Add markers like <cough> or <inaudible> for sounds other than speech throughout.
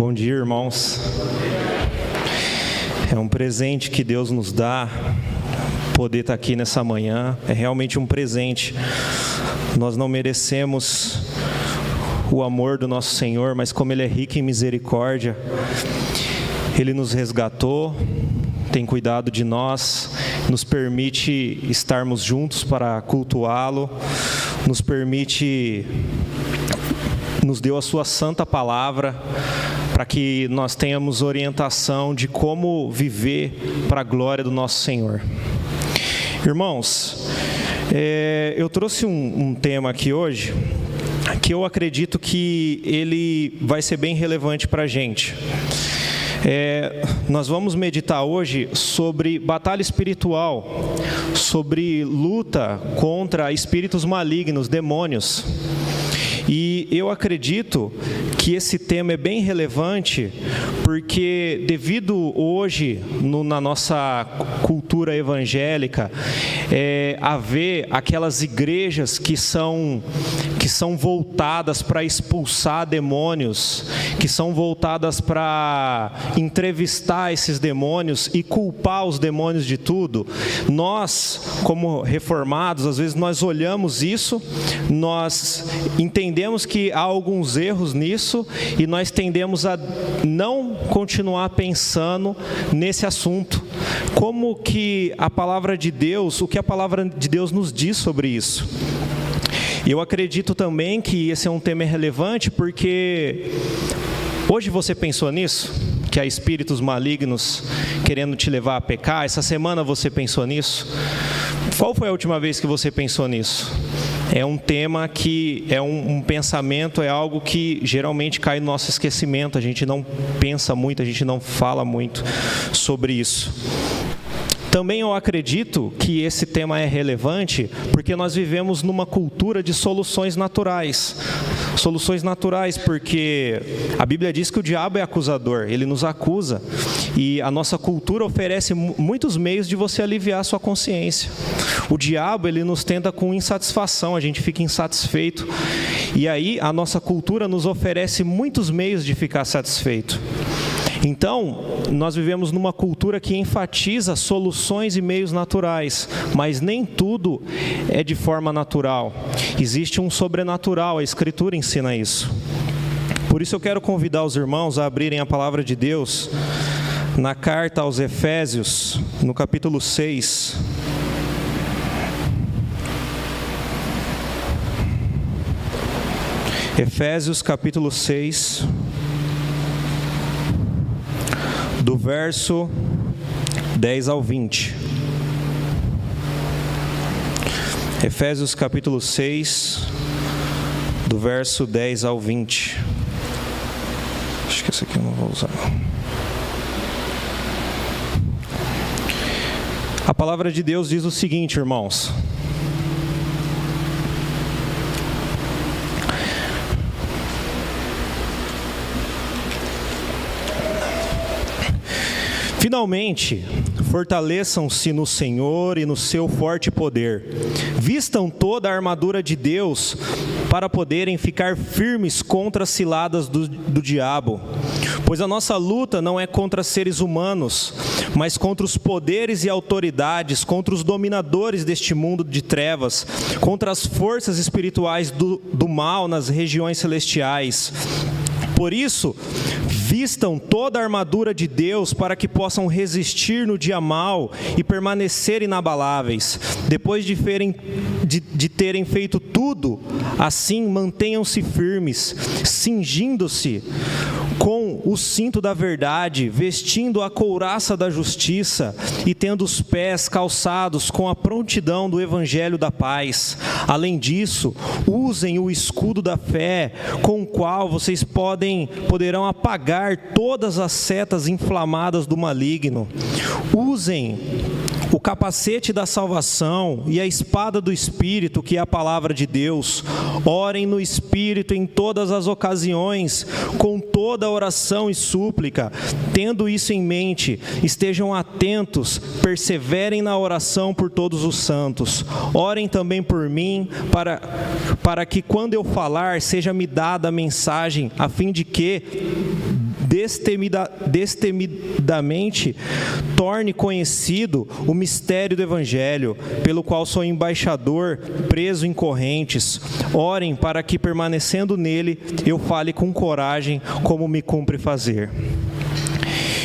Bom dia, irmãos. É um presente que Deus nos dá poder estar aqui nessa manhã. É realmente um presente. Nós não merecemos o amor do nosso Senhor, mas como Ele é rico em misericórdia, Ele nos resgatou, tem cuidado de nós, nos permite estarmos juntos para cultuá-lo, nos permite, nos deu a Sua santa palavra para que nós tenhamos orientação de como viver para a glória do nosso Senhor. Irmãos, é, eu trouxe um, um tema aqui hoje que eu acredito que ele vai ser bem relevante para a gente. É, nós vamos meditar hoje sobre batalha espiritual, sobre luta contra espíritos malignos, demônios. E eu acredito que esse tema é bem relevante, porque devido hoje no, na nossa cultura evangélica é, haver aquelas igrejas que são que são voltadas para expulsar demônios, que são voltadas para entrevistar esses demônios e culpar os demônios de tudo. Nós, como reformados, às vezes nós olhamos isso, nós entendemos entendemos que há alguns erros nisso e nós tendemos a não continuar pensando nesse assunto. Como que a palavra de Deus, o que a palavra de Deus nos diz sobre isso? Eu acredito também que esse é um tema relevante porque hoje você pensou nisso? Que há espíritos malignos querendo te levar a pecar? Essa semana você pensou nisso? Qual foi a última vez que você pensou nisso? É um tema que é um, um, pensamento, é algo que geralmente cai no nosso esquecimento, a gente não pensa muito, a gente não fala muito sobre isso. Também eu acredito que esse tema é relevante porque nós vivemos numa cultura de soluções naturais. Soluções naturais, porque a Bíblia diz que o diabo é acusador, ele nos acusa. E a nossa cultura oferece muitos meios de você aliviar a sua consciência. O diabo, ele nos tenta com insatisfação, a gente fica insatisfeito. E aí a nossa cultura nos oferece muitos meios de ficar satisfeito. Então, nós vivemos numa cultura que enfatiza soluções e meios naturais, mas nem tudo é de forma natural. Existe um sobrenatural, a Escritura ensina isso. Por isso eu quero convidar os irmãos a abrirem a palavra de Deus na carta aos Efésios, no capítulo 6. Efésios capítulo 6. Do verso 10 ao 20. Efésios capítulo 6, do verso 10 ao 20. Acho que esse aqui eu não vou usar. A palavra de Deus diz o seguinte, irmãos: Finalmente, fortaleçam-se no Senhor e no seu forte poder. Vistam toda a armadura de Deus para poderem ficar firmes contra as ciladas do, do diabo. Pois a nossa luta não é contra seres humanos, mas contra os poderes e autoridades, contra os dominadores deste mundo de trevas, contra as forças espirituais do, do mal nas regiões celestiais. Por isso, vistam toda a armadura de Deus para que possam resistir no dia mal e permanecer inabaláveis. Depois de, ferem, de, de terem feito tudo, assim mantenham-se firmes, cingindo-se o cinto da verdade, vestindo a couraça da justiça e tendo os pés calçados com a prontidão do evangelho da paz. Além disso, usem o escudo da fé, com o qual vocês podem poderão apagar todas as setas inflamadas do maligno. Usem o capacete da salvação e a espada do Espírito, que é a palavra de Deus. Orem no Espírito em todas as ocasiões, com toda oração e súplica. Tendo isso em mente, estejam atentos, perseverem na oração por todos os santos. Orem também por mim, para, para que quando eu falar, seja me dada a mensagem, a fim de que destemida, destemidamente torne conhecido o mistério do Evangelho, pelo qual sou embaixador, preso em correntes. Orem para que, permanecendo nele, eu fale com coragem, como me cumpre fazer.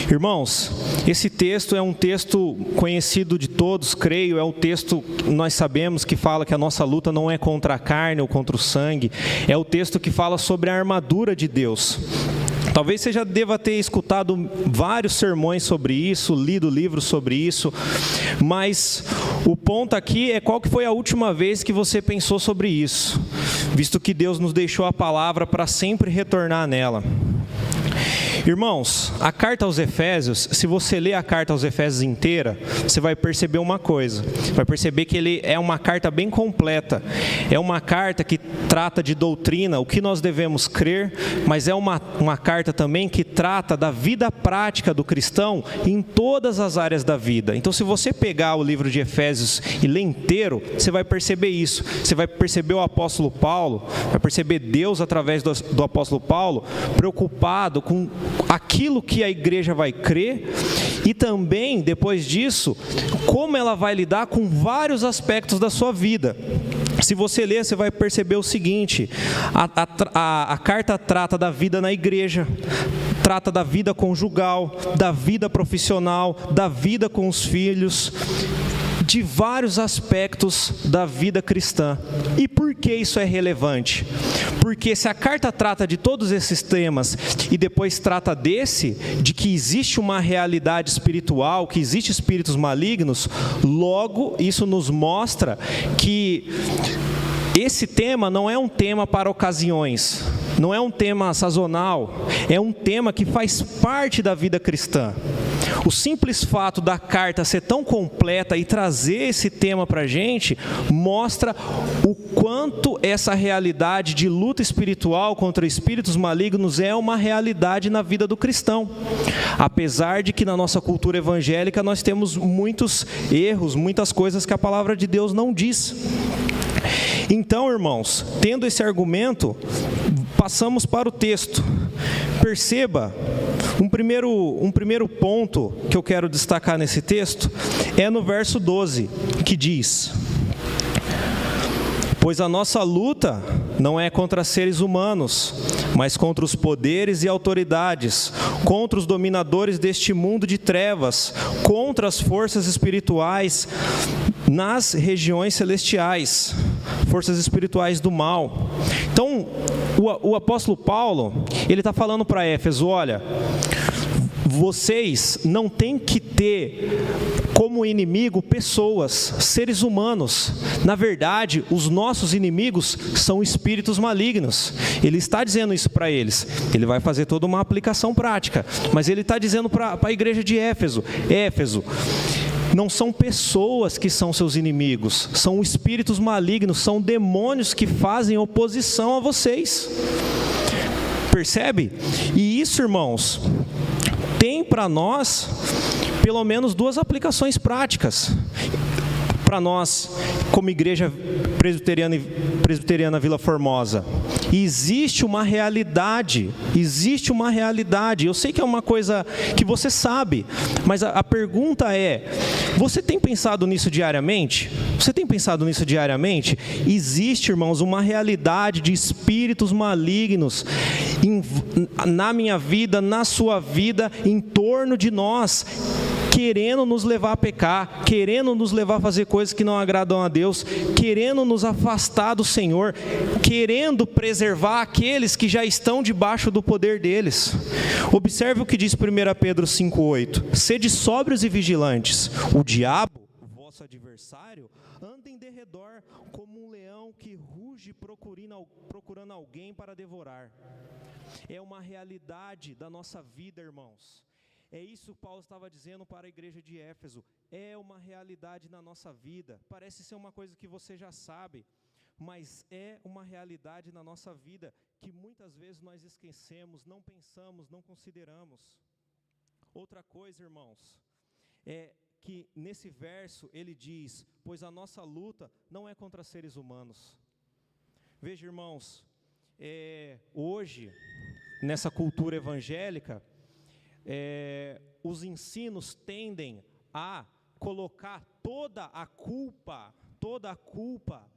Irmãos, esse texto é um texto conhecido de todos, creio, é um texto nós sabemos que fala que a nossa luta não é contra a carne ou contra o sangue, é o texto que fala sobre a armadura de Deus. Talvez você já deva ter escutado vários sermões sobre isso, lido livros sobre isso, mas o ponto aqui é qual que foi a última vez que você pensou sobre isso, visto que Deus nos deixou a palavra para sempre retornar nela. Irmãos, a carta aos Efésios, se você ler a carta aos Efésios inteira, você vai perceber uma coisa. Vai perceber que ele é uma carta bem completa. É uma carta que trata de doutrina, o que nós devemos crer, mas é uma, uma carta também que trata da vida prática do cristão em todas as áreas da vida. Então, se você pegar o livro de Efésios e ler inteiro, você vai perceber isso. Você vai perceber o apóstolo Paulo, vai perceber Deus através do, do apóstolo Paulo preocupado com aquilo que a igreja vai crer e também, depois disso, como ela vai lidar com vários aspectos da sua vida. Se você ler, você vai perceber o seguinte: a, a, a, carta trata da vida na igreja, trata da vida conjugal, da vida profissional, da vida com os filhos, de vários aspectos da vida cristã. E por que isso é relevante? Porque se a carta trata de todos esses temas e depois trata desse, de que existe uma realidade espiritual, que existe espíritos malignos, logo isso nos mostra que esse tema não é um tema para ocasiões, não é um tema sazonal, é um tema que faz parte da vida cristã. O simples fato da carta ser tão completa e trazer esse tema para a gente mostra o quanto essa realidade de luta espiritual contra espíritos malignos é uma realidade na vida do cristão. Apesar de que na nossa cultura evangélica nós temos muitos erros, muitas coisas que a palavra de Deus não diz. Então, irmãos, tendo esse argumento, passamos para o texto. Perceba um primeiro, um primeiro ponto que eu quero destacar nesse texto é no verso 12, que diz: Pois a nossa luta não é contra seres humanos, mas contra os poderes e autoridades, contra os dominadores deste mundo de trevas, contra as forças espirituais nas regiões celestiais, forças espirituais do mal. Então, o, o apóstolo Paulo, ele está falando para Éfeso: olha, vocês não têm que ter como inimigo pessoas, seres humanos. Na verdade, os nossos inimigos são espíritos malignos. Ele está dizendo isso para eles. Ele vai fazer toda uma aplicação prática. Mas ele está dizendo para a igreja de Éfeso: Éfeso, não são pessoas que são seus inimigos, são espíritos malignos, são demônios que fazem oposição a vocês. Percebe? E isso, irmãos, tem para nós pelo menos duas aplicações práticas. Para nós, como igreja presbiteriana, presbiteriana Vila Formosa, existe uma realidade, existe uma realidade. Eu sei que é uma coisa que você sabe, mas a, a pergunta é: você tem pensado nisso diariamente? Você tem pensado nisso diariamente? Existe, irmãos, uma realidade de espíritos malignos na minha vida, na sua vida, em torno de nós querendo nos levar a pecar, querendo nos levar a fazer coisas que não agradam a Deus, querendo nos afastar do Senhor, querendo preservar aqueles que já estão debaixo do poder deles. Observe o que diz 1 Pedro 5,8: Sede sóbrios e vigilantes, o diabo, vosso adversário, anda em derredor como um leão que ruge procurando alguém para devorar. É uma realidade da nossa vida, irmãos. É isso que Paulo estava dizendo para a igreja de Éfeso. É uma realidade na nossa vida. Parece ser uma coisa que você já sabe, mas é uma realidade na nossa vida que muitas vezes nós esquecemos, não pensamos, não consideramos. Outra coisa, irmãos, é que nesse verso ele diz: Pois a nossa luta não é contra seres humanos. Veja, irmãos, é, hoje, nessa cultura evangélica, é, os ensinos tendem a colocar toda a culpa, toda a culpa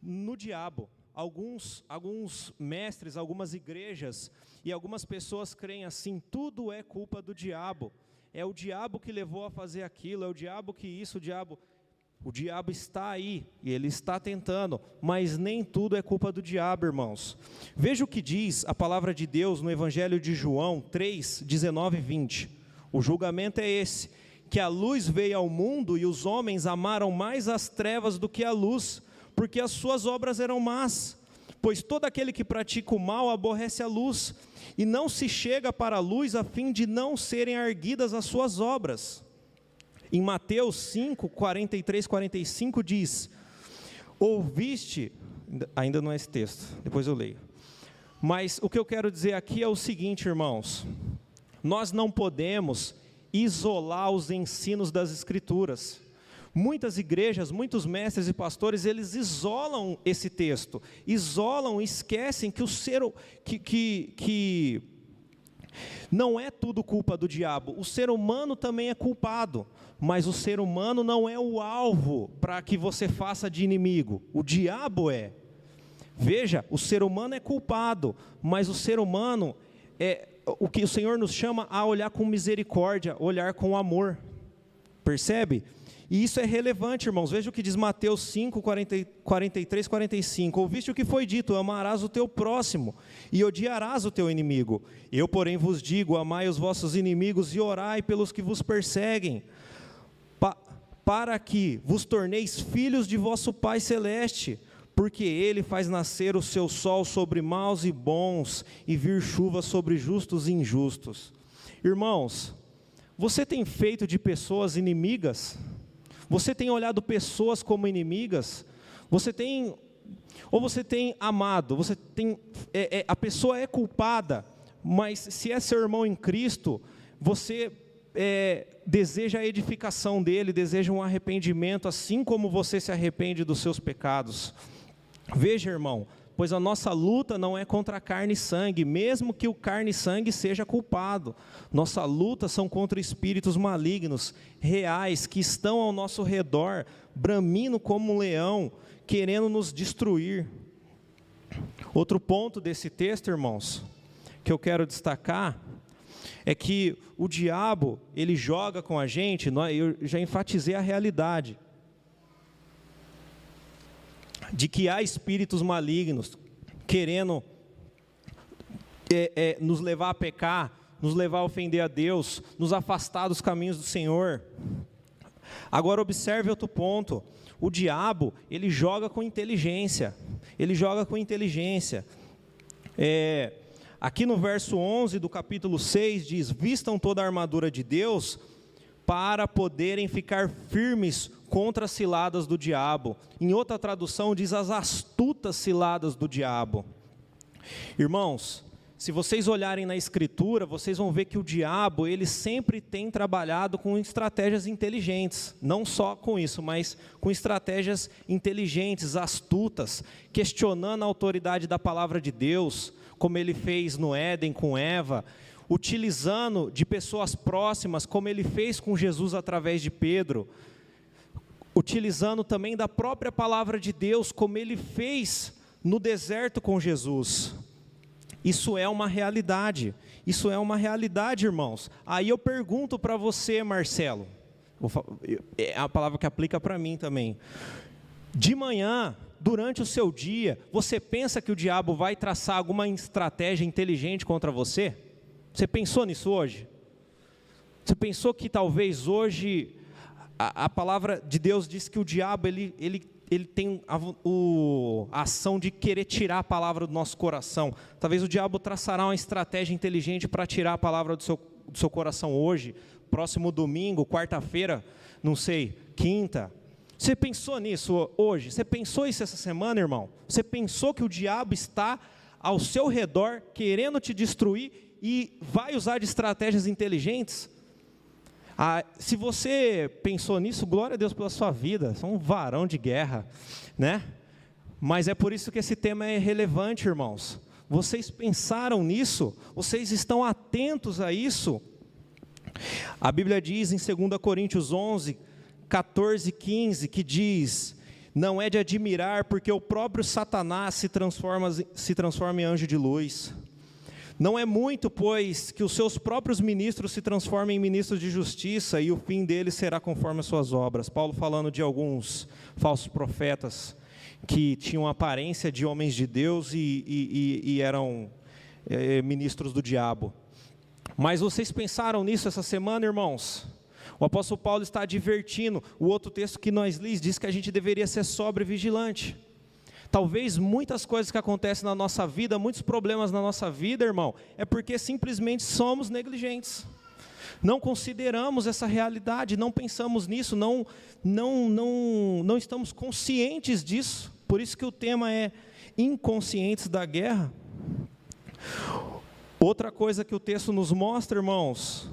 no diabo. Alguns, alguns mestres, algumas igrejas e algumas pessoas creem assim: tudo é culpa do diabo. É o diabo que levou a fazer aquilo, é o diabo que isso, o diabo. O diabo está aí e ele está tentando, mas nem tudo é culpa do diabo, irmãos. Veja o que diz a palavra de Deus no Evangelho de João 3, 19 e 20. O julgamento é esse: que a luz veio ao mundo e os homens amaram mais as trevas do que a luz, porque as suas obras eram más. Pois todo aquele que pratica o mal aborrece a luz, e não se chega para a luz a fim de não serem arguidas as suas obras. Em Mateus 5, 43, 45 diz: Ouviste, ainda não é esse texto, depois eu leio. Mas o que eu quero dizer aqui é o seguinte, irmãos: nós não podemos isolar os ensinos das Escrituras. Muitas igrejas, muitos mestres e pastores, eles isolam esse texto, isolam, esquecem que o ser que, que, que não é tudo culpa do diabo. O ser humano também é culpado, mas o ser humano não é o alvo para que você faça de inimigo. O diabo é. Veja, o ser humano é culpado, mas o ser humano é o que o Senhor nos chama a olhar com misericórdia, olhar com amor. Percebe? E isso é relevante, irmãos. Veja o que diz Mateus 5, 40, 43, 45. Ouviste o que foi dito: amarás o teu próximo e odiarás o teu inimigo. Eu, porém, vos digo: amai os vossos inimigos e orai pelos que vos perseguem, pa, para que vos torneis filhos de vosso Pai Celeste, porque Ele faz nascer o seu sol sobre maus e bons e vir chuva sobre justos e injustos. Irmãos, você tem feito de pessoas inimigas? Você tem olhado pessoas como inimigas? Você tem ou você tem amado? Você tem é, é, a pessoa é culpada, mas se é seu irmão em Cristo, você é, deseja a edificação dele, deseja um arrependimento, assim como você se arrepende dos seus pecados. Veja, irmão, pois a nossa luta não é contra carne e sangue, mesmo que o carne e sangue seja culpado. Nossa luta são contra espíritos malignos, reais, que estão ao nosso redor, bramindo como um leão, querendo nos destruir. Outro ponto desse texto, irmãos, que eu quero destacar, é que o diabo, ele joga com a gente, eu já enfatizei a realidade de que há espíritos malignos querendo é, é, nos levar a pecar, nos levar a ofender a Deus, nos afastar dos caminhos do Senhor. Agora observe outro ponto. O diabo, ele joga com inteligência. Ele joga com inteligência. É, aqui no verso 11 do capítulo 6 diz: Vistam toda a armadura de Deus para poderem ficar firmes contra as ciladas do diabo. Em outra tradução, diz as astutas ciladas do diabo. Irmãos, se vocês olharem na escritura, vocês vão ver que o diabo, ele sempre tem trabalhado com estratégias inteligentes, não só com isso, mas com estratégias inteligentes, astutas, questionando a autoridade da palavra de Deus, como ele fez no Éden com Eva, utilizando de pessoas próximas, como ele fez com Jesus através de Pedro, utilizando também da própria palavra de Deus, como ele fez no deserto com Jesus. Isso é uma realidade. Isso é uma realidade, irmãos. Aí eu pergunto para você, Marcelo. É a palavra que aplica para mim também. De manhã, durante o seu dia, você pensa que o diabo vai traçar alguma estratégia inteligente contra você? Você pensou nisso hoje? Você pensou que talvez hoje a, a, palavra de Deus diz que o diabo ele, ele, ele tem a, o, a ação de querer tirar a palavra do nosso coração. Talvez o diabo traçará uma estratégia inteligente para tirar a palavra do seu, do seu coração hoje, próximo domingo, quarta-feira, não sei, quinta. Você pensou nisso hoje? Você pensou isso essa semana, irmão? Você pensou que o diabo está ao seu redor querendo te destruir e vai usar de estratégias inteligentes? Ah, se você pensou nisso, glória a Deus pela sua vida, você é um varão de guerra, né? Mas é por isso que esse tema é relevante, irmãos. Vocês pensaram nisso? Vocês estão atentos a isso? A Bíblia diz em 2 Coríntios 11, 14 e 15, que diz: Não é de admirar, porque o próprio Satanás se transforma, se transforma em anjo de luz. Não é muito, pois, que os seus próprios ministros se transformem em ministros de justiça e o fim deles será conforme as suas obras. Paulo falando de alguns falsos profetas que tinham aparência de homens de Deus e, e, e eram é, ministros do diabo. Mas vocês pensaram nisso essa semana, irmãos? O apóstolo Paulo está advertindo. O outro texto que nós lhes diz que a gente deveria ser sobre vigilante. Talvez muitas coisas que acontecem na nossa vida, muitos problemas na nossa vida, irmão, é porque simplesmente somos negligentes. Não consideramos essa realidade, não pensamos nisso, não, não, não, não estamos conscientes disso. Por isso que o tema é inconscientes da guerra. Outra coisa que o texto nos mostra, irmãos,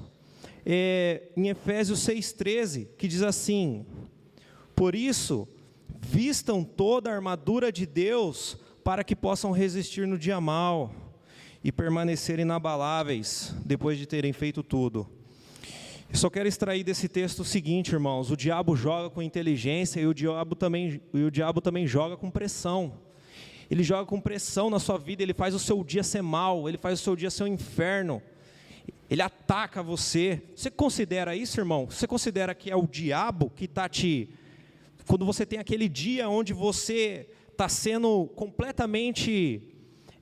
é em Efésios 6,13, que diz assim: Por isso, vistam toda a armadura de Deus para que possam resistir no dia mal e permanecer inabaláveis depois de terem feito tudo. Eu só quero extrair desse texto o seguinte, irmãos: o diabo joga com inteligência e o diabo também, e o diabo também joga com pressão ele joga com pressão na sua vida, ele faz o seu dia ser mal, ele faz o seu dia ser um inferno. Ele ataca você. Você considera isso, irmão? Você considera que é o diabo que está te. Quando você tem aquele dia onde você está sendo completamente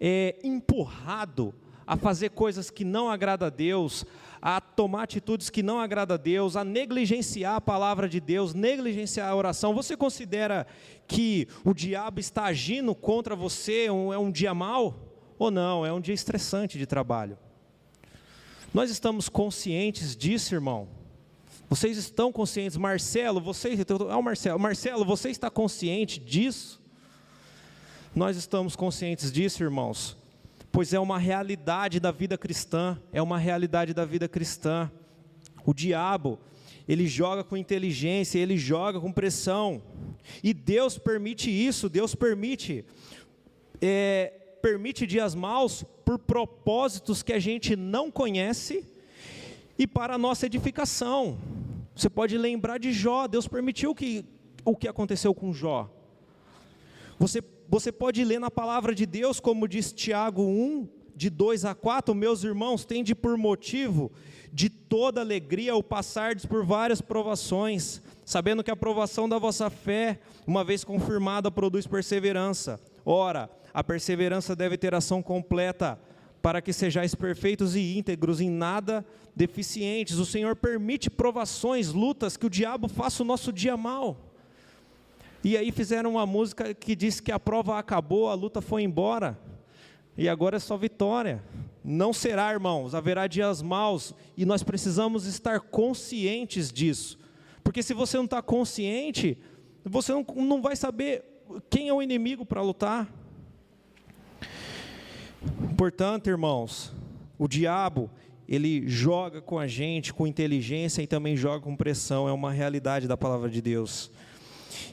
é, empurrado a fazer coisas que não agrada a Deus, a tomar atitudes que não agrada a Deus, a negligenciar a palavra de Deus, negligenciar a oração. Você considera que o diabo está agindo contra você, é um dia mau? Ou não, é um dia estressante de trabalho? Nós estamos conscientes disso, irmão? Vocês estão conscientes? Marcelo, você, ah, Marcelo, Marcelo, você está consciente disso? Nós estamos conscientes disso, irmãos pois é uma realidade da vida cristã, é uma realidade da vida cristã. O diabo, ele joga com inteligência, ele joga com pressão, e Deus permite isso, Deus permite, é, permite dias maus por propósitos que a gente não conhece e para a nossa edificação. Você pode lembrar de Jó, Deus permitiu que, o que aconteceu com Jó. Você você pode ler na palavra de Deus, como diz Tiago 1, de 2 a 4, meus irmãos, tende por motivo de toda alegria o passardes por várias provações, sabendo que a provação da vossa fé, uma vez confirmada, produz perseverança. Ora, a perseverança deve ter ação completa, para que sejais perfeitos e íntegros, em nada deficientes. O Senhor permite provações, lutas, que o diabo faça o nosso dia mal. E aí fizeram uma música que diz que a prova acabou, a luta foi embora. E agora é só vitória. Não será, irmãos, haverá dias maus e nós precisamos estar conscientes disso. Porque se você não está consciente, você não, não vai saber quem é o inimigo para lutar. Portanto, irmãos, o diabo, ele joga com a gente com inteligência e também joga com pressão, é uma realidade da palavra de Deus.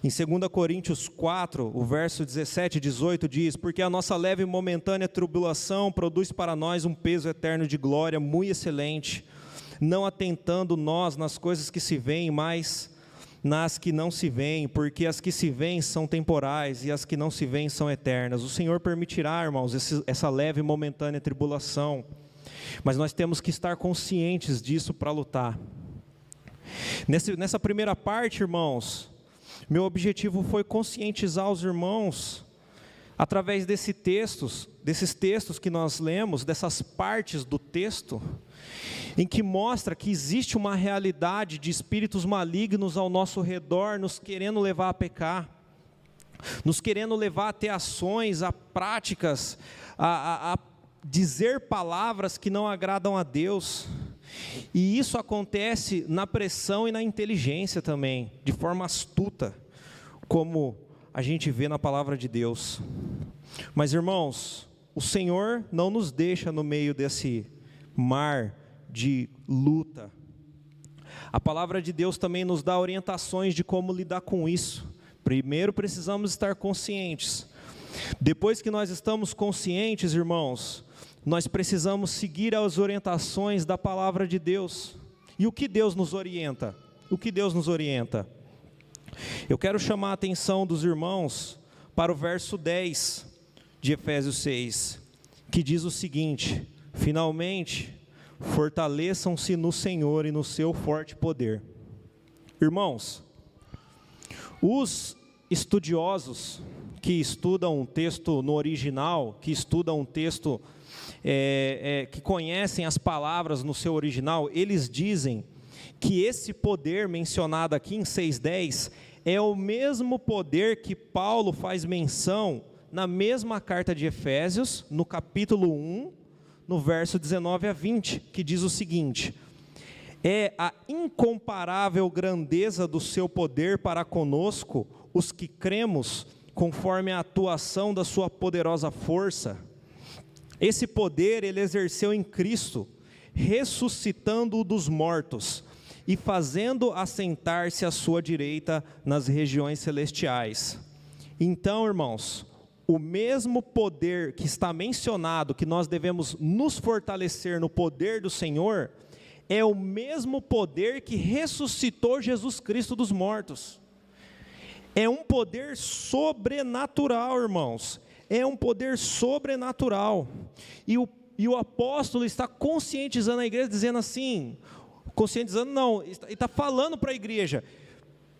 Em 2 Coríntios 4, o verso 17 e 18 diz: Porque a nossa leve e momentânea tribulação produz para nós um peso eterno de glória muito excelente, não atentando nós nas coisas que se veem, mas nas que não se veem, porque as que se veem são temporais e as que não se veem são eternas. O Senhor permitirá, irmãos, esse, essa leve e momentânea tribulação, mas nós temos que estar conscientes disso para lutar. Nesse, nessa primeira parte, irmãos, meu objetivo foi conscientizar os irmãos através desse textos, desses textos que nós lemos, dessas partes do texto, em que mostra que existe uma realidade de espíritos malignos ao nosso redor, nos querendo levar a pecar, nos querendo levar a ter ações, a práticas, a, a, a dizer palavras que não agradam a Deus. E isso acontece na pressão e na inteligência também, de forma astuta, como a gente vê na palavra de Deus. Mas irmãos, o Senhor não nos deixa no meio desse mar de luta. A palavra de Deus também nos dá orientações de como lidar com isso. Primeiro precisamos estar conscientes. Depois que nós estamos conscientes, irmãos, nós precisamos seguir as orientações da palavra de Deus. E o que Deus nos orienta? O que Deus nos orienta? Eu quero chamar a atenção dos irmãos para o verso 10 de Efésios 6, que diz o seguinte: Finalmente, fortaleçam-se no Senhor e no seu forte poder. Irmãos, os estudiosos que estudam um texto no original, que estudam um texto é, é, que conhecem as palavras no seu original, eles dizem que esse poder mencionado aqui em 6,10 é o mesmo poder que Paulo faz menção na mesma carta de Efésios, no capítulo 1, no verso 19 a 20, que diz o seguinte: É a incomparável grandeza do seu poder para conosco, os que cremos, conforme a atuação da sua poderosa força. Esse poder ele exerceu em Cristo, ressuscitando-o dos mortos e fazendo assentar-se à sua direita nas regiões celestiais. Então, irmãos, o mesmo poder que está mencionado, que nós devemos nos fortalecer no poder do Senhor, é o mesmo poder que ressuscitou Jesus Cristo dos mortos. É um poder sobrenatural, irmãos. É um poder sobrenatural. E o, e o apóstolo está conscientizando a igreja, dizendo assim: conscientizando, não, ele está falando para a igreja,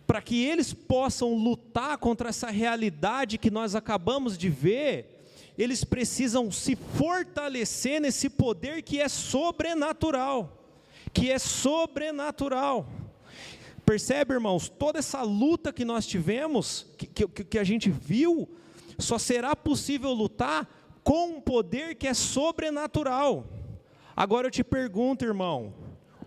para que eles possam lutar contra essa realidade que nós acabamos de ver, eles precisam se fortalecer nesse poder que é sobrenatural, que é sobrenatural. Percebe, irmãos, toda essa luta que nós tivemos, que, que, que a gente viu, só será possível lutar com um poder que é sobrenatural. Agora eu te pergunto, irmão,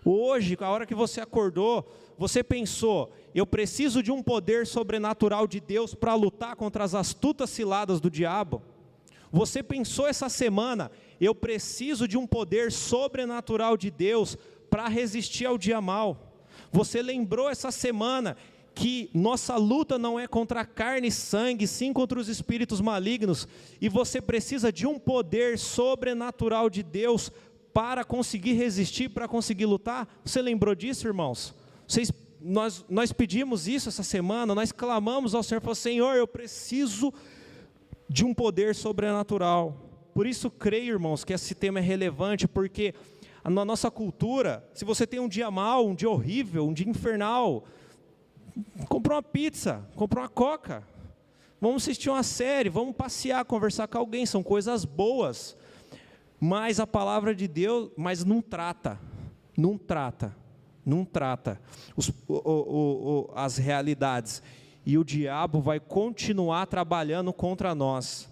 Hoje, a hora que você acordou, você pensou: eu preciso de um poder sobrenatural de Deus para lutar contra as astutas ciladas do diabo? Você pensou essa semana: eu preciso de um poder sobrenatural de Deus para resistir ao dia mal? Você lembrou essa semana que nossa luta não é contra carne e sangue, sim contra os espíritos malignos, e você precisa de um poder sobrenatural de Deus para conseguir resistir, para conseguir lutar. Você lembrou disso, irmãos? Vocês, nós, nós pedimos isso essa semana, nós clamamos ao Senhor, falou, Senhor, eu preciso de um poder sobrenatural. Por isso creio, irmãos, que esse tema é relevante, porque na nossa cultura, se você tem um dia mal, um dia horrível, um dia infernal, comprou uma pizza, comprou uma coca, vamos assistir uma série, vamos passear, conversar com alguém, são coisas boas. Mas a palavra de Deus, mas não trata, não trata, não trata os, o, o, o, as realidades. E o diabo vai continuar trabalhando contra nós.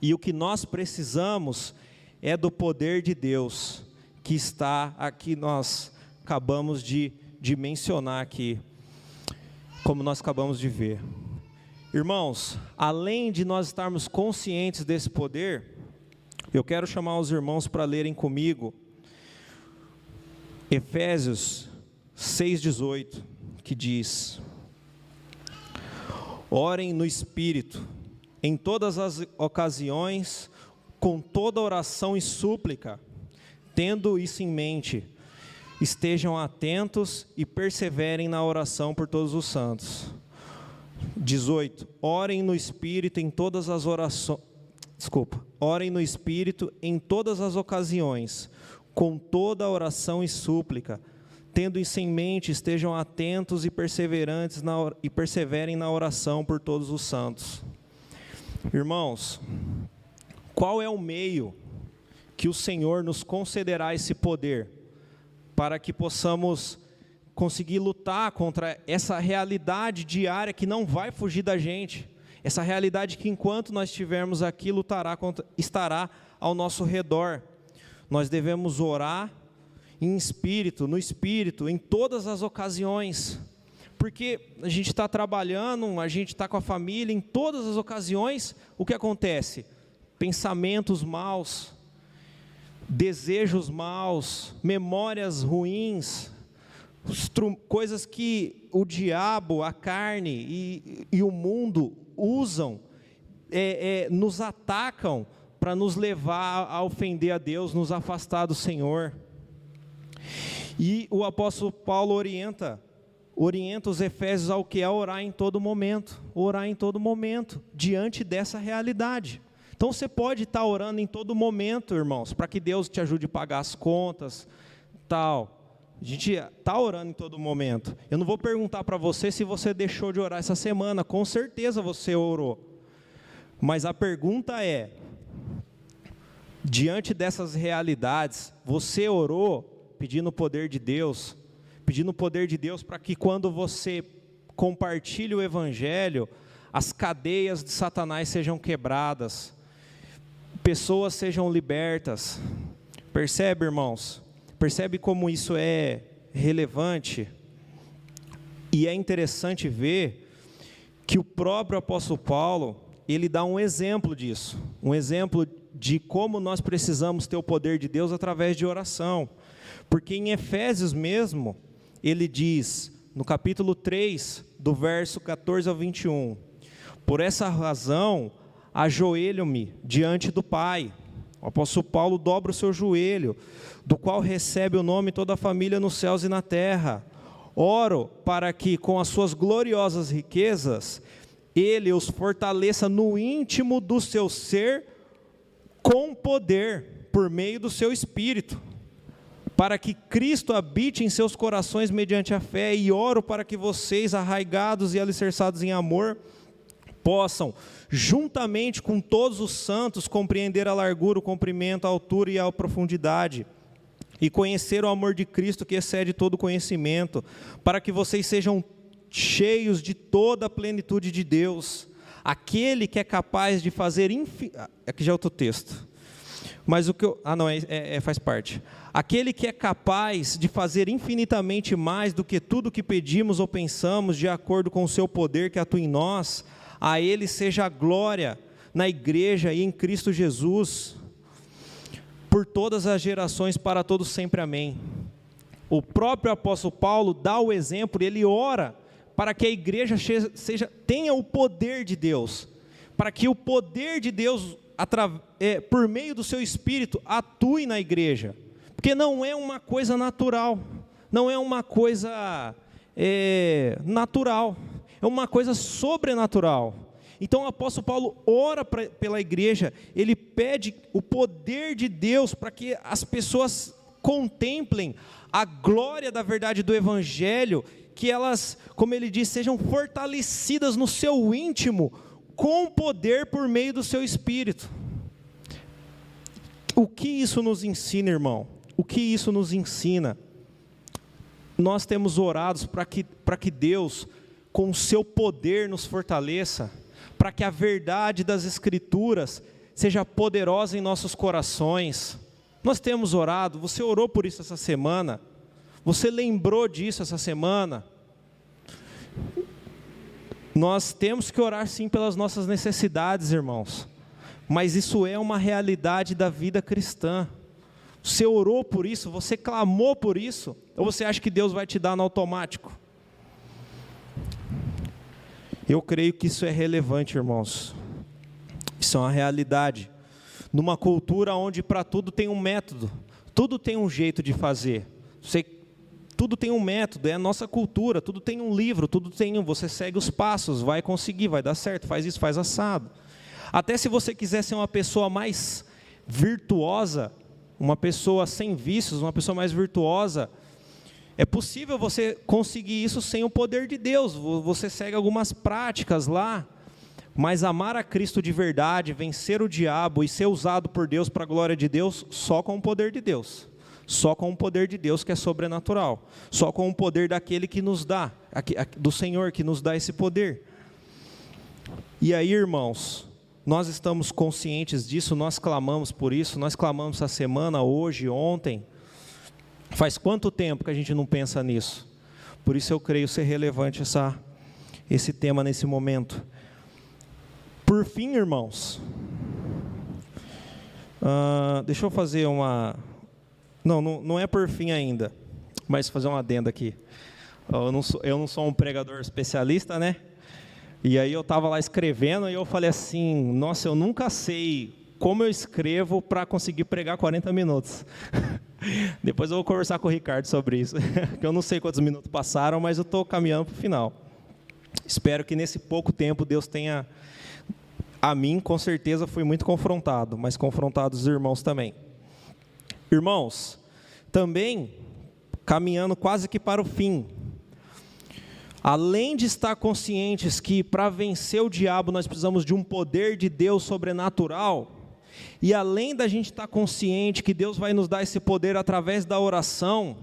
E o que nós precisamos é do poder de Deus, que está aqui, nós acabamos de, de mencionar aqui, como nós acabamos de ver. Irmãos, além de nós estarmos conscientes desse poder, eu quero chamar os irmãos para lerem comigo Efésios 6,18, que diz: Orem no Espírito, em todas as ocasiões, com toda oração e súplica, tendo isso em mente, estejam atentos e perseverem na oração por todos os santos. 18. Orem no Espírito em todas as orações desculpa, orem no Espírito em todas as ocasiões, com toda oração e súplica, tendo isso em mente, estejam atentos e perseverantes na, e perseverem na oração por todos os santos. Irmãos, qual é o meio que o Senhor nos concederá esse poder para que possamos conseguir lutar contra essa realidade diária que não vai fugir da gente? Essa realidade que enquanto nós estivermos aqui, lutará contra, estará ao nosso redor. Nós devemos orar em espírito, no espírito, em todas as ocasiões. Porque a gente está trabalhando, a gente está com a família, em todas as ocasiões, o que acontece? Pensamentos maus, desejos maus, memórias ruins, coisas que o diabo, a carne e, e o mundo usam, é, é, nos atacam para nos levar a ofender a Deus, nos afastar do Senhor. E o apóstolo Paulo orienta orienta os efésios ao que é orar em todo momento, orar em todo momento, diante dessa realidade. Então você pode estar orando em todo momento, irmãos, para que Deus te ajude a pagar as contas, tal. A gente está orando em todo momento. Eu não vou perguntar para você se você deixou de orar essa semana, com certeza você orou. Mas a pergunta é: diante dessas realidades, você orou pedindo o poder de Deus pedindo o poder de Deus para que quando você compartilhe o Evangelho, as cadeias de Satanás sejam quebradas, pessoas sejam libertas. Percebe, irmãos? Percebe como isso é relevante? E é interessante ver que o próprio apóstolo Paulo, ele dá um exemplo disso, um exemplo de como nós precisamos ter o poder de Deus através de oração. Porque em Efésios mesmo, ele diz, no capítulo 3, do verso 14 ao 21, Por essa razão, ajoelho-me diante do Pai. O apóstolo Paulo dobra o seu joelho, do qual recebe o nome toda a família nos céus e na terra. Oro para que, com as suas gloriosas riquezas, ele os fortaleça no íntimo do seu ser, com poder, por meio do seu espírito para que Cristo habite em seus corações mediante a fé, e oro para que vocês, arraigados e alicerçados em amor, possam, juntamente com todos os santos, compreender a largura, o comprimento, a altura e a profundidade, e conhecer o amor de Cristo que excede todo conhecimento, para que vocês sejam cheios de toda a plenitude de Deus, aquele que é capaz de fazer. Infi... Aqui já é outro texto. Mas o que eu. Ah, não, é, é, é faz parte aquele que é capaz de fazer infinitamente mais do que tudo que pedimos ou pensamos, de acordo com o seu poder que atua em nós, a ele seja a glória na igreja e em Cristo Jesus, por todas as gerações, para todos sempre. Amém. O próprio apóstolo Paulo dá o exemplo, ele ora para que a igreja seja, tenha o poder de Deus, para que o poder de Deus, é, por meio do seu Espírito, atue na igreja. Porque não é uma coisa natural, não é uma coisa é, natural, é uma coisa sobrenatural. Então o apóstolo Paulo ora pra, pela igreja, ele pede o poder de Deus para que as pessoas contemplem a glória da verdade do Evangelho, que elas, como ele diz, sejam fortalecidas no seu íntimo, com poder por meio do seu espírito. O que isso nos ensina, irmão? O que isso nos ensina? Nós temos orado para que, que Deus, com o seu poder, nos fortaleça, para que a verdade das Escrituras seja poderosa em nossos corações. Nós temos orado, você orou por isso essa semana, você lembrou disso essa semana. Nós temos que orar sim pelas nossas necessidades, irmãos, mas isso é uma realidade da vida cristã. Você orou por isso, você clamou por isso, ou você acha que Deus vai te dar no automático? Eu creio que isso é relevante, irmãos. Isso é uma realidade. Numa cultura onde para tudo tem um método, tudo tem um jeito de fazer. Você, tudo tem um método, é a nossa cultura, tudo tem um livro, tudo tem um. Você segue os passos, vai conseguir, vai dar certo, faz isso, faz assado. Até se você quiser ser uma pessoa mais virtuosa, uma pessoa sem vícios, uma pessoa mais virtuosa, é possível você conseguir isso sem o poder de Deus. Você segue algumas práticas lá, mas amar a Cristo de verdade, vencer o diabo e ser usado por Deus para a glória de Deus, só com o poder de Deus. Só com o poder de Deus que é sobrenatural. Só com o poder daquele que nos dá, do Senhor que nos dá esse poder. E aí, irmãos, nós estamos conscientes disso, nós clamamos por isso, nós clamamos essa semana, hoje, ontem. Faz quanto tempo que a gente não pensa nisso? Por isso eu creio ser relevante essa, esse tema nesse momento. Por fim, irmãos, uh, deixa eu fazer uma. Não, não, não é por fim ainda, mas fazer uma adenda aqui. Eu não, sou, eu não sou um pregador especialista, né? E aí eu estava lá escrevendo e eu falei assim: nossa, eu nunca sei como eu escrevo para conseguir pregar 40 minutos. <laughs> Depois eu vou conversar com o Ricardo sobre isso, <laughs> que eu não sei quantos minutos passaram, mas eu estou caminhando para o final. Espero que nesse pouco tempo Deus tenha, a mim com certeza fui muito confrontado, mas confrontado os irmãos também. Irmãos, também caminhando quase que para o fim, além de estar conscientes que para vencer o diabo nós precisamos de um poder de Deus sobrenatural, e além da gente estar consciente que Deus vai nos dar esse poder através da oração,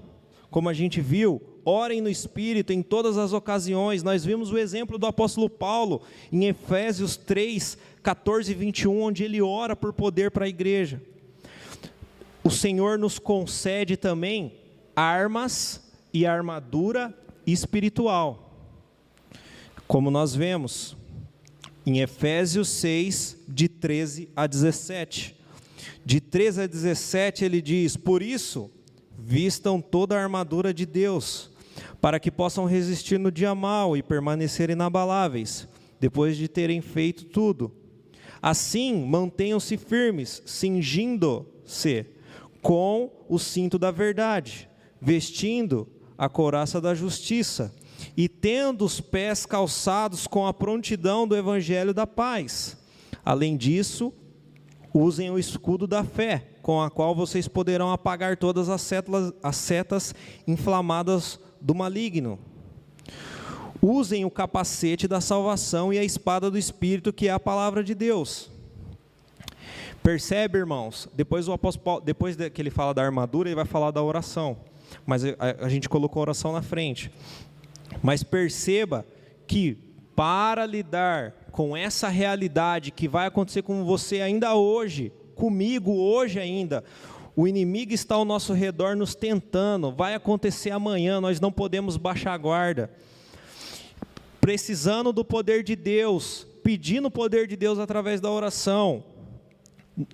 como a gente viu, orem no Espírito em todas as ocasiões. Nós vimos o exemplo do apóstolo Paulo em Efésios 3, 14 e 21, onde ele ora por poder para a igreja. O Senhor nos concede também armas e armadura espiritual. Como nós vemos em Efésios 6, de 13 a 17. De 13 a 17 ele diz: Por isso, vistam toda a armadura de Deus, para que possam resistir no dia mal e permanecer inabaláveis, depois de terem feito tudo. Assim, mantenham-se firmes, cingindo-se com o cinto da verdade, vestindo a couraça da justiça e tendo os pés calçados com a prontidão do evangelho da paz. Além disso, usem o escudo da fé, com a qual vocês poderão apagar todas as setas, as setas inflamadas do maligno. Usem o capacete da salvação e a espada do Espírito, que é a palavra de Deus. Percebe, irmãos? Depois o apóstolo depois que ele fala da armadura, ele vai falar da oração. Mas a, a gente colocou a oração na frente. Mas perceba que para lidar com essa realidade que vai acontecer com você ainda hoje, comigo hoje ainda, o inimigo está ao nosso redor nos tentando, vai acontecer amanhã, nós não podemos baixar a guarda. Precisando do poder de Deus, pedindo o poder de Deus através da oração,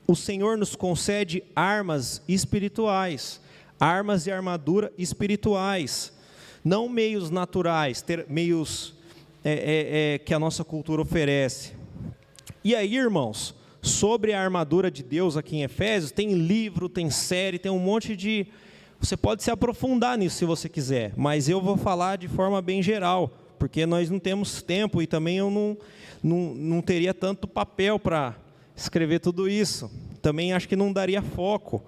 o Senhor nos concede armas espirituais, armas e armadura espirituais não meios naturais, ter, meios é, é, é, que a nossa cultura oferece. E aí, irmãos, sobre a armadura de Deus aqui em Efésios, tem livro, tem série, tem um monte de. Você pode se aprofundar nisso se você quiser, mas eu vou falar de forma bem geral, porque nós não temos tempo e também eu não, não, não teria tanto papel para escrever tudo isso. Também acho que não daria foco.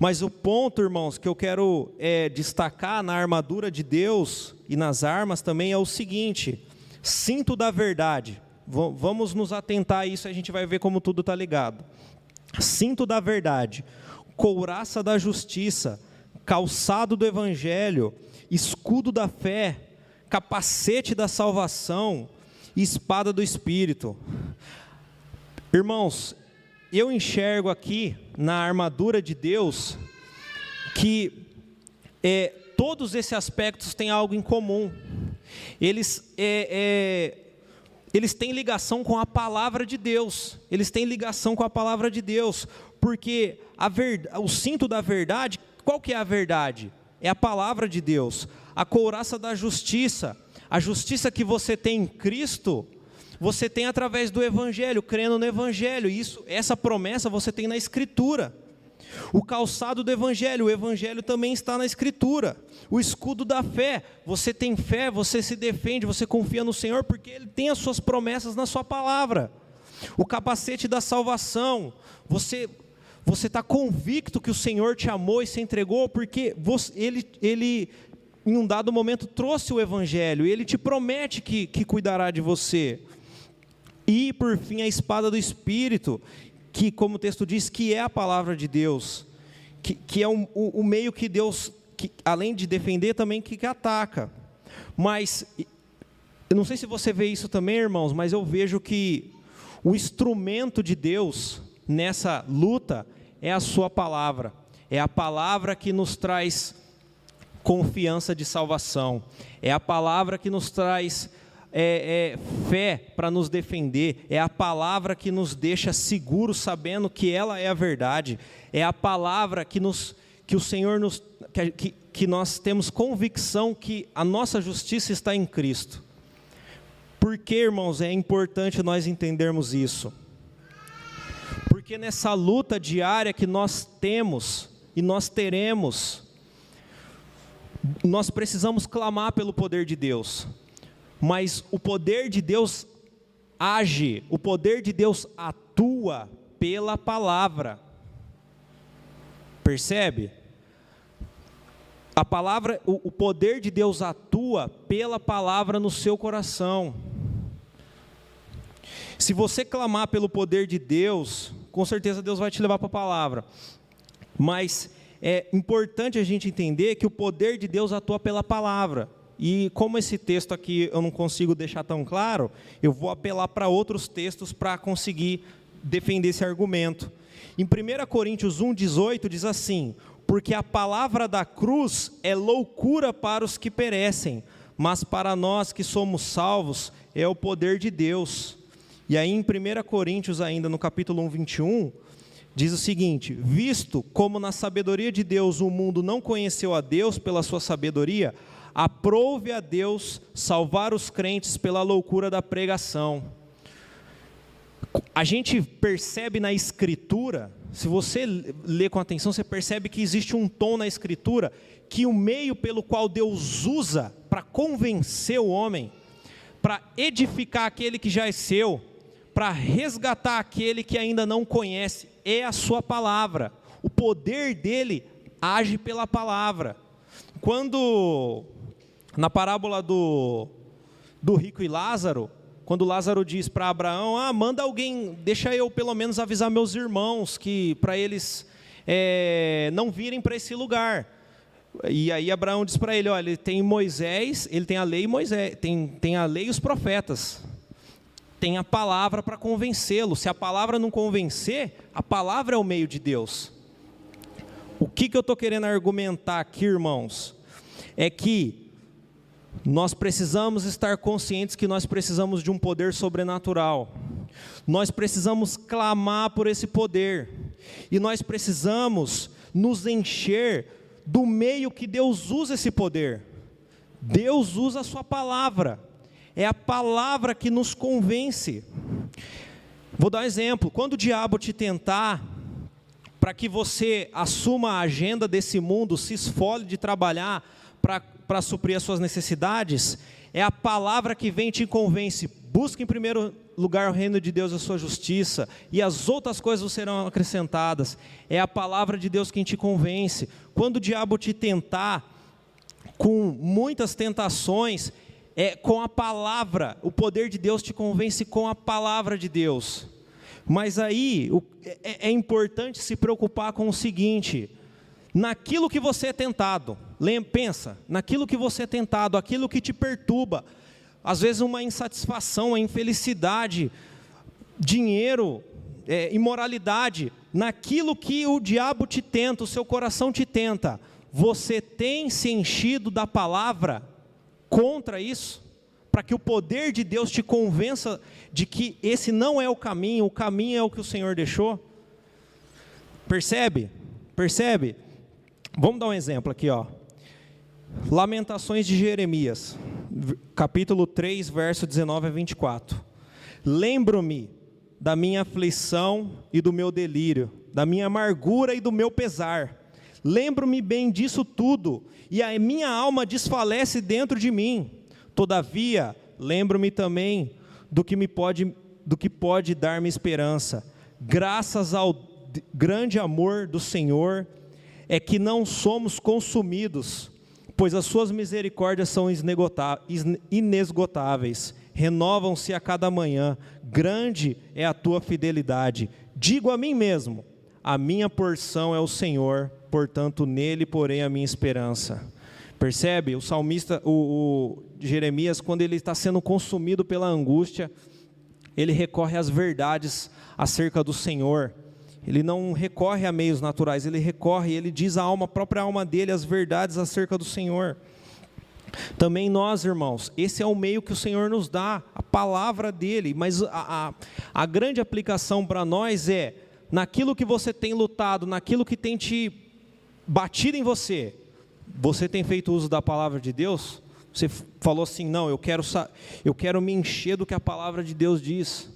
Mas o ponto, irmãos, que eu quero é, destacar na armadura de Deus e nas armas também é o seguinte: cinto da verdade. V vamos nos atentar a isso, a gente vai ver como tudo está ligado. Cinto da verdade, couraça da justiça, calçado do evangelho, escudo da fé, capacete da salvação, espada do espírito. Irmãos, eu enxergo aqui na armadura de Deus que é, todos esses aspectos têm algo em comum. Eles, é, é, eles têm ligação com a palavra de Deus. Eles têm ligação com a palavra de Deus, porque ver, o cinto da verdade, qual que é a verdade? É a palavra de Deus. A couraça da justiça, a justiça que você tem em Cristo você tem através do evangelho, crendo no evangelho. Isso, essa promessa você tem na escritura. O calçado do evangelho, o evangelho também está na escritura. O escudo da fé, você tem fé, você se defende, você confia no Senhor porque ele tem as suas promessas na sua palavra. O capacete da salvação, você você está convicto que o Senhor te amou e se entregou porque você, ele, ele em um dado momento trouxe o evangelho ele te promete que, que cuidará de você. E, por fim, a espada do Espírito, que, como o texto diz, que é a palavra de Deus, que, que é o, o, o meio que Deus, que, além de defender, também que, que ataca. Mas, eu não sei se você vê isso também, irmãos, mas eu vejo que o instrumento de Deus nessa luta é a Sua palavra, é a palavra que nos traz confiança de salvação, é a palavra que nos traz é, é fé para nos defender, é a palavra que nos deixa seguros, sabendo que ela é a verdade, é a palavra que, nos, que o Senhor nos. Que, que nós temos convicção que a nossa justiça está em Cristo. Por que, irmãos, é importante nós entendermos isso? Porque nessa luta diária que nós temos e nós teremos nós precisamos clamar pelo poder de Deus, mas o poder de Deus age, o poder de Deus atua pela palavra. Percebe? A palavra, o, o poder de Deus atua pela palavra no seu coração. Se você clamar pelo poder de Deus, com certeza Deus vai te levar para a palavra. Mas é importante a gente entender que o poder de Deus atua pela palavra. E como esse texto aqui eu não consigo deixar tão claro, eu vou apelar para outros textos para conseguir defender esse argumento. Em 1 Coríntios 1,18 diz assim: Porque a palavra da cruz é loucura para os que perecem, mas para nós que somos salvos é o poder de Deus. E aí em 1 Coríntios, ainda no capítulo 1, 21, diz o seguinte: Visto como na sabedoria de Deus o mundo não conheceu a Deus pela sua sabedoria, aprove a Deus salvar os crentes pela loucura da pregação. A gente percebe na Escritura, se você lê com atenção, você percebe que existe um tom na Escritura que o meio pelo qual Deus usa para convencer o homem, para edificar aquele que já é seu, para resgatar aquele que ainda não conhece, é a sua palavra. O poder dele age pela palavra. Quando, na parábola do, do rico e Lázaro, quando Lázaro diz para Abraão: Ah, manda alguém, deixa eu pelo menos avisar meus irmãos, que para eles é, não virem para esse lugar. E aí Abraão diz para ele: Olha, ele tem Moisés, ele tem a lei Moisés, tem, tem a lei e os profetas tem a palavra para convencê-lo. Se a palavra não convencer, a palavra é o meio de Deus. O que, que eu estou querendo argumentar aqui, irmãos? É que nós precisamos estar conscientes que nós precisamos de um poder sobrenatural. Nós precisamos clamar por esse poder. E nós precisamos nos encher do meio que Deus usa esse poder. Deus usa a sua palavra. É a palavra que nos convence. Vou dar um exemplo. Quando o diabo te tentar para que você assuma a agenda desse mundo, se esfole de trabalhar para suprir as suas necessidades, é a palavra que vem e te convence. Busque em primeiro lugar o reino de Deus e a sua justiça, e as outras coisas serão acrescentadas. É a palavra de Deus quem te convence. Quando o diabo te tentar com muitas tentações, é com a palavra, o poder de Deus te convence com a palavra de Deus. Mas aí o, é, é importante se preocupar com o seguinte: naquilo que você é tentado, pensa, naquilo que você é tentado, aquilo que te perturba, às vezes uma insatisfação, uma infelicidade, dinheiro, é, imoralidade, naquilo que o diabo te tenta, o seu coração te tenta, você tem se enchido da palavra? contra isso, para que o poder de Deus te convença de que esse não é o caminho, o caminho é o que o Senhor deixou. Percebe? Percebe? Vamos dar um exemplo aqui, ó. Lamentações de Jeremias, capítulo 3, verso 19 a 24. Lembro-me da minha aflição e do meu delírio, da minha amargura e do meu pesar. Lembro-me bem disso tudo, e a minha alma desfalece dentro de mim. Todavia, lembro-me também do que me pode do que pode dar-me esperança. Graças ao grande amor do Senhor é que não somos consumidos, pois as suas misericórdias são inesgotáveis, renovam-se a cada manhã. Grande é a tua fidelidade. Digo a mim mesmo: a minha porção é o Senhor portanto nele porém a minha esperança. Percebe? O salmista, o, o Jeremias, quando ele está sendo consumido pela angústia, ele recorre às verdades acerca do Senhor. Ele não recorre a meios naturais, ele recorre, ele diz à alma, a própria alma dele, as verdades acerca do Senhor. Também nós, irmãos, esse é o meio que o Senhor nos dá, a palavra dele, mas a, a, a grande aplicação para nós é naquilo que você tem lutado, naquilo que tem te batido em você, você tem feito uso da palavra de Deus? Você falou assim: não, eu quero, eu quero me encher do que a palavra de Deus diz.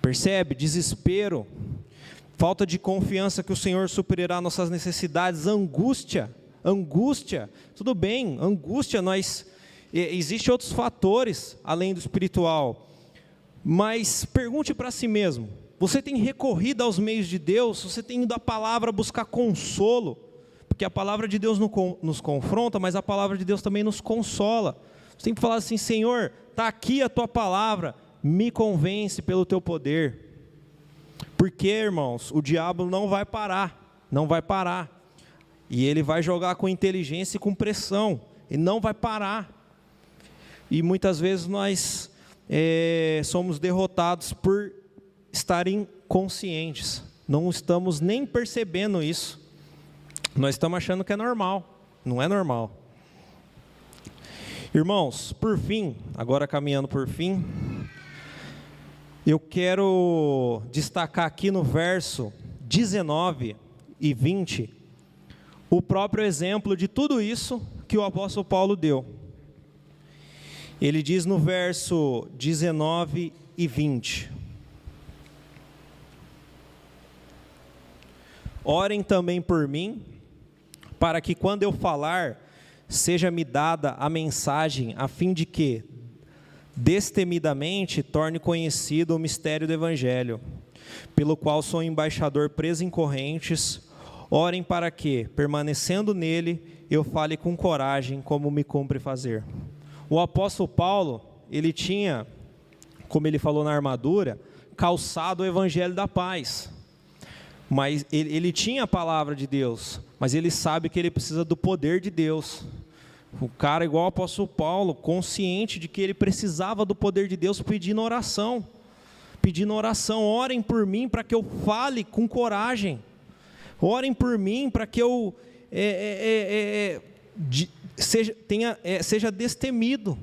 Percebe? Desespero, falta de confiança que o Senhor suprirá nossas necessidades, angústia. angústia, tudo bem, angústia, nós existem outros fatores além do espiritual. Mas pergunte para si mesmo: você tem recorrido aos meios de Deus? Você tem ido à palavra buscar consolo? Porque a palavra de Deus nos confronta, mas a palavra de Deus também nos consola. Você tem que falar assim: Senhor, está aqui a tua palavra, me convence pelo teu poder. Porque, irmãos, o diabo não vai parar, não vai parar. E ele vai jogar com inteligência e com pressão, e não vai parar. E muitas vezes nós é, somos derrotados por estarem conscientes, não estamos nem percebendo isso. Nós estamos achando que é normal, não é normal. Irmãos, por fim, agora caminhando por fim, eu quero destacar aqui no verso 19 e 20 o próprio exemplo de tudo isso que o apóstolo Paulo deu. Ele diz no verso 19 e 20: Orem também por mim, para que quando eu falar, seja-me dada a mensagem, a fim de que, destemidamente torne conhecido o mistério do Evangelho, pelo qual sou embaixador preso em correntes. Orem para que, permanecendo nele, eu fale com coragem, como me cumpre fazer. O apóstolo Paulo, ele tinha, como ele falou na armadura, calçado o evangelho da paz. Mas ele, ele tinha a palavra de Deus, mas ele sabe que ele precisa do poder de Deus. O cara, igual o apóstolo Paulo, consciente de que ele precisava do poder de Deus, pedindo oração. Pedindo oração, orem por mim para que eu fale com coragem. Orem por mim para que eu é, é, é, é de, seja, tenha, é, seja destemido.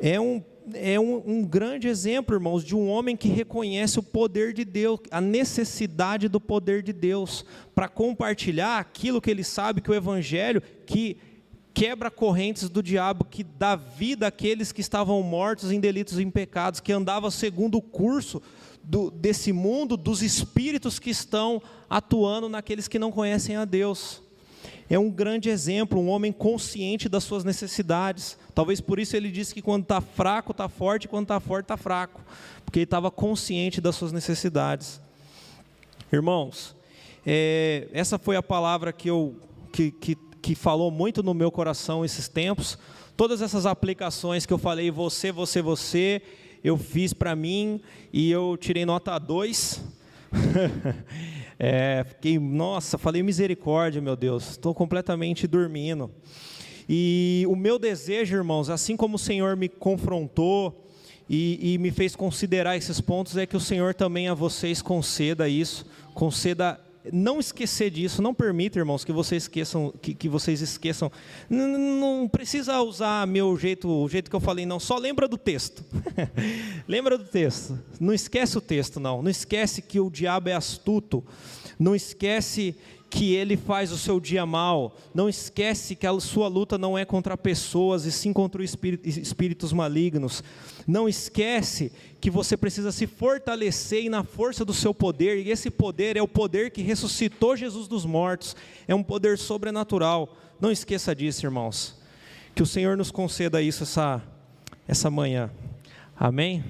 É um é um, um, grande exemplo, irmãos, de um homem que reconhece o poder de Deus, a necessidade do poder de Deus, para compartilhar aquilo que ele sabe que o Evangelho, que quebra correntes do diabo, que dá vida àqueles que estavam mortos em delitos e em pecados, que andava segundo o curso do, desse mundo, dos espíritos que estão atuando naqueles que não conhecem a Deus. É um grande exemplo, um homem consciente das suas necessidades. Talvez por isso ele disse que quando está fraco, está forte, e quando está forte, está fraco. Porque ele estava consciente das suas necessidades. Irmãos, é, essa foi a palavra que eu que, que que falou muito no meu coração esses tempos. Todas essas aplicações que eu falei, você, você, você, eu fiz para mim e eu tirei nota 2. <laughs> é, fiquei, nossa, falei misericórdia, meu Deus, estou completamente dormindo. E o meu desejo, irmãos, assim como o Senhor me confrontou e, e me fez considerar esses pontos, é que o Senhor também a vocês conceda isso, conceda não esquecer disso, não permita, irmãos, que vocês esqueçam, que, que vocês esqueçam. Não, precisa usar meu jeito, o jeito que eu falei, não. Só lembra do texto. <laughs> lembra do texto. Não esquece o texto, não. Não esquece que o diabo é astuto. Não esquece que ele faz o seu dia mal. Não esquece que a sua luta não é contra pessoas e sim contra espíritos malignos. Não esquece que você precisa se fortalecer e na força do seu poder, e esse poder é o poder que ressuscitou Jesus dos mortos, é um poder sobrenatural. Não esqueça disso, irmãos. Que o Senhor nos conceda isso essa, essa manhã. Amém?